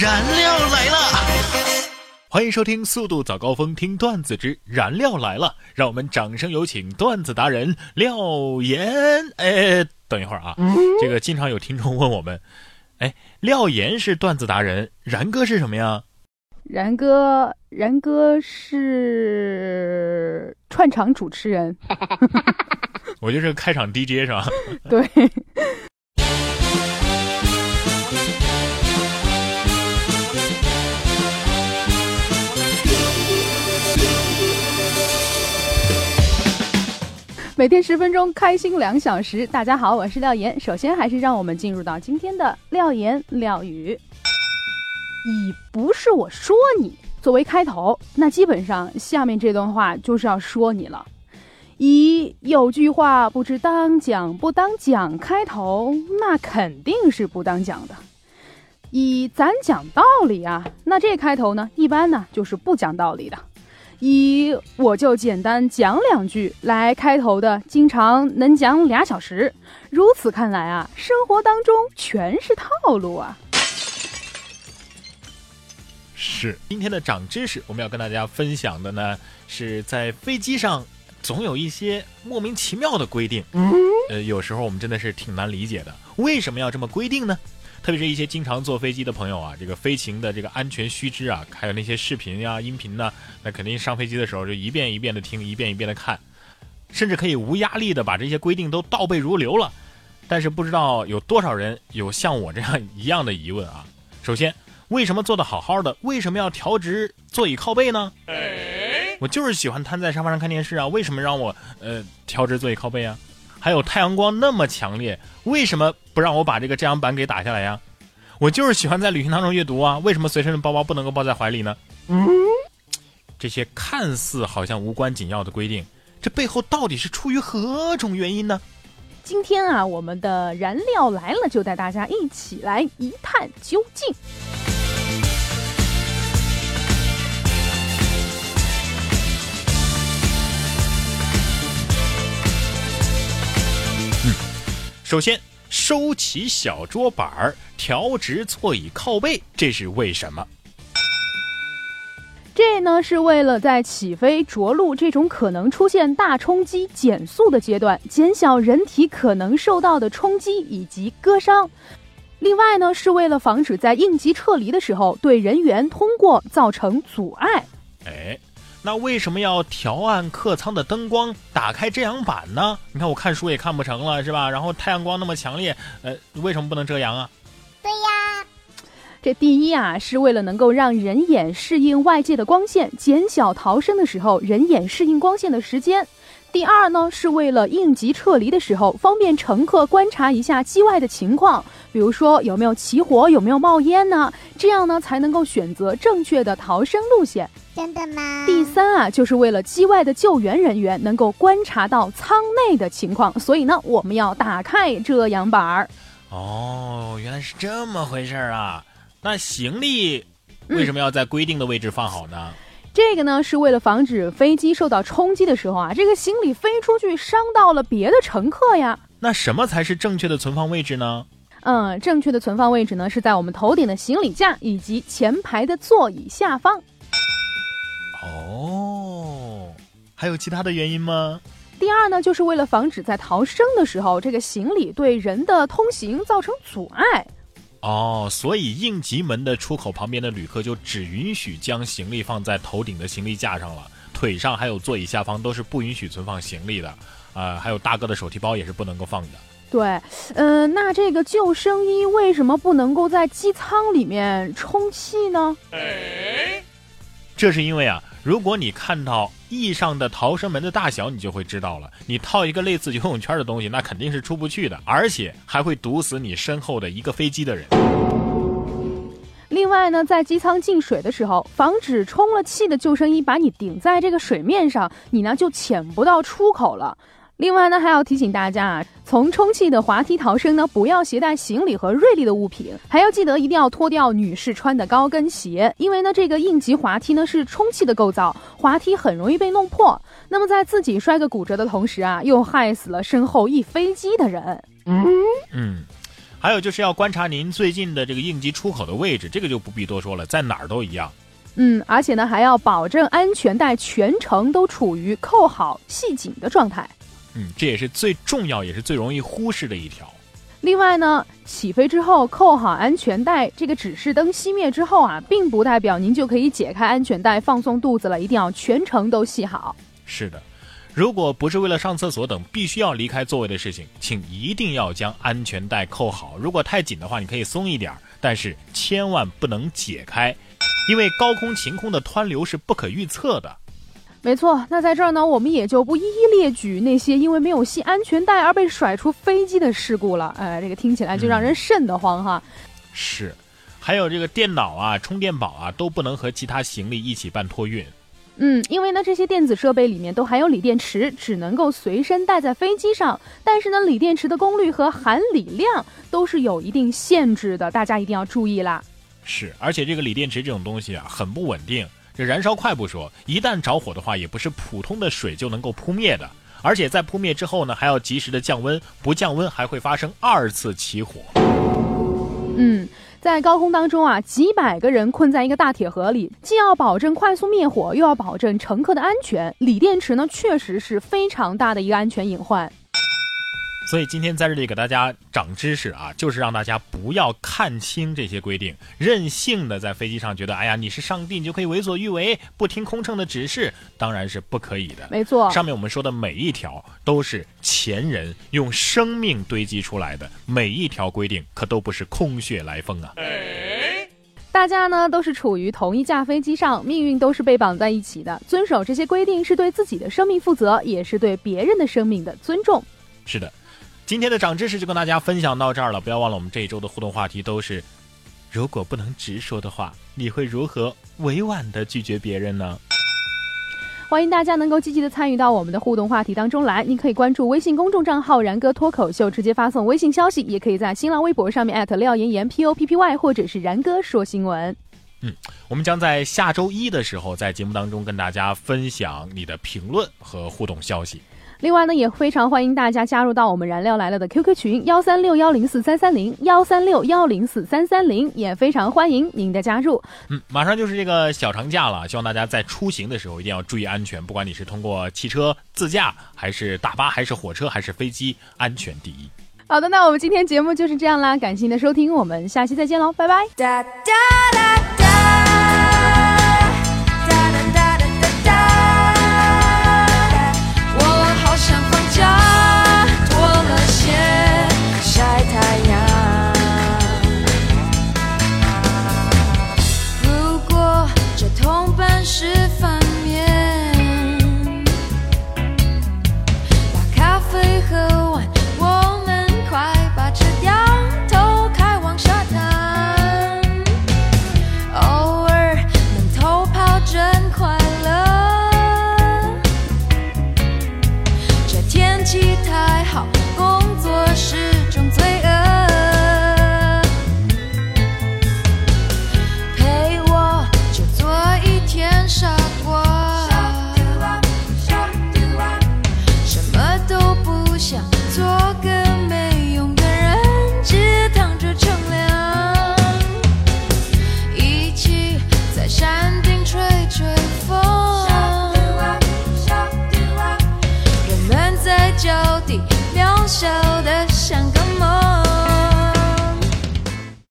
燃料来了！欢迎收听《速度早高峰》，听段子之燃料来了。让我们掌声有请段子达人廖岩。哎，等一会儿啊，这个经常有听众问我们，哎，廖岩是段子达人，然哥是什么呀？然哥，然哥是串场主持人。我就是开场 DJ 是吧？对。每天十分钟，开心两小时。大家好，我是廖岩。首先，还是让我们进入到今天的廖言廖语。以不是我说你作为开头，那基本上下面这段话就是要说你了。以有句话不知当讲不当讲开头，那肯定是不当讲的。以咱讲道理啊，那这开头呢，一般呢就是不讲道理的。以我就简单讲两句来开头的，经常能讲俩小时。如此看来啊，生活当中全是套路啊。是今天的长知识，我们要跟大家分享的呢，是在飞机上总有一些莫名其妙的规定。呃，有时候我们真的是挺难理解的，为什么要这么规定呢？特别是一些经常坐飞机的朋友啊，这个飞行的这个安全须知啊，还有那些视频呀、音频呢，那肯定上飞机的时候就一遍一遍的听，一遍一遍的看，甚至可以无压力的把这些规定都倒背如流了。但是不知道有多少人有像我这样一样的疑问啊？首先，为什么坐的好好的，为什么要调直座椅靠背呢？我就是喜欢瘫在沙发上看电视啊，为什么让我呃调直座椅靠背啊？还有太阳光那么强烈，为什么不让我把这个遮阳板给打下来呀？我就是喜欢在旅行当中阅读啊，为什么随身的包包不能够抱在怀里呢？嗯，这些看似好像无关紧要的规定，这背后到底是出于何种原因呢？今天啊，我们的燃料来了，就带大家一起来一探究竟。首先，收起小桌板儿，调直座椅靠背，这是为什么？这呢是为了在起飞着陆这种可能出现大冲击、减速的阶段，减小人体可能受到的冲击以及割伤。另外呢，是为了防止在应急撤离的时候对人员通过造成阻碍。哎。那为什么要调暗客舱的灯光，打开遮阳板呢？你看我看书也看不成了，是吧？然后太阳光那么强烈，呃，为什么不能遮阳啊？这第一啊，是为了能够让人眼适应外界的光线，减小逃生的时候人眼适应光线的时间。第二呢，是为了应急撤离的时候，方便乘客观察一下机外的情况，比如说有没有起火，有没有冒烟呢？这样呢，才能够选择正确的逃生路线。真的吗？第三啊，就是为了机外的救援人员能够观察到舱内的情况，所以呢，我们要打开遮阳板儿。哦，原来是这么回事儿啊！那行李为什么要在规定的位置放好呢？这个呢，是为了防止飞机受到冲击的时候啊，这个行李飞出去伤到了别的乘客呀。那什么才是正确的存放位置呢？嗯，正确的存放位置呢，是在我们头顶的行李架以及前排的座椅下方。哦，还有其他的原因吗？第二呢，就是为了防止在逃生的时候，这个行李对人的通行造成阻碍。哦，所以应急门的出口旁边的旅客就只允许将行李放在头顶的行李架上了，腿上还有座椅下方都是不允许存放行李的。啊，还有大哥的手提包也是不能够放的。对，嗯，那这个救生衣为什么不能够在机舱里面充气呢？这是因为啊，如果你看到翼上的逃生门的大小，你就会知道了。你套一个类似游泳圈的东西，那肯定是出不去的，而且还会堵死你身后的一个飞机的人。另外呢，在机舱进水的时候，防止充了气的救生衣把你顶在这个水面上，你呢就潜不到出口了。另外呢，还要提醒大家啊，从充气的滑梯逃生呢，不要携带行李和锐利的物品，还要记得一定要脱掉女士穿的高跟鞋，因为呢，这个应急滑梯呢是充气的构造，滑梯很容易被弄破。那么在自己摔个骨折的同时啊，又害死了身后一飞机的人。嗯嗯。还有就是要观察您最近的这个应急出口的位置，这个就不必多说了，在哪儿都一样。嗯，而且呢，还要保证安全带全程都处于扣好、系紧的状态。嗯，这也是最重要，也是最容易忽视的一条。另外呢，起飞之后扣好安全带，这个指示灯熄灭之后啊，并不代表您就可以解开安全带放松肚子了，一定要全程都系好。是的，如果不是为了上厕所等必须要离开座位的事情，请一定要将安全带扣好。如果太紧的话，你可以松一点，但是千万不能解开，因为高空晴空的湍流是不可预测的。没错，那在这儿呢，我们也就不一一列举那些因为没有系安全带而被甩出飞机的事故了。哎，这个听起来就让人瘆得慌哈。是，还有这个电脑啊、充电宝啊，都不能和其他行李一起办托运。嗯，因为呢，这些电子设备里面都含有锂电池，只能够随身带在飞机上。但是呢，锂电池的功率和含锂量都是有一定限制的，大家一定要注意啦。是，而且这个锂电池这种东西啊，很不稳定。这燃烧快不说，一旦着火的话，也不是普通的水就能够扑灭的。而且在扑灭之后呢，还要及时的降温，不降温还会发生二次起火。嗯，在高空当中啊，几百个人困在一个大铁盒里，既要保证快速灭火，又要保证乘客的安全。锂电池呢，确实是非常大的一个安全隐患。所以今天在这里给大家长知识啊，就是让大家不要看清这些规定，任性的在飞机上觉得，哎呀，你是上帝，你就可以为所欲为，不听空乘的指示，当然是不可以的。没错，上面我们说的每一条都是前人用生命堆积出来的，每一条规定可都不是空穴来风啊。大家呢都是处于同一架飞机上，命运都是被绑在一起的，遵守这些规定是对自己的生命负责，也是对别人的生命的尊重。是的。今天的长知识就跟大家分享到这儿了，不要忘了我们这一周的互动话题都是：如果不能直说的话，你会如何委婉的拒绝别人呢？欢迎大家能够积极的参与到我们的互动话题当中来，你可以关注微信公众账号“然哥脱口秀”，直接发送微信消息，也可以在新浪微博上面艾特廖岩岩 P O P P Y，或者是然哥说新闻。嗯，我们将在下周一的时候在节目当中跟大家分享你的评论和互动消息。另外呢，也非常欢迎大家加入到我们燃料来了的 QQ 群幺三六幺零四三三零幺三六幺零四三三零，也非常欢迎您的加入。嗯，马上就是这个小长假了，希望大家在出行的时候一定要注意安全，不管你是通过汽车自驾，还是大巴，还是火车，还是飞机，安全第一。好的，那我们今天节目就是这样啦，感谢您的收听，我们下期再见喽，拜拜。哒哒哒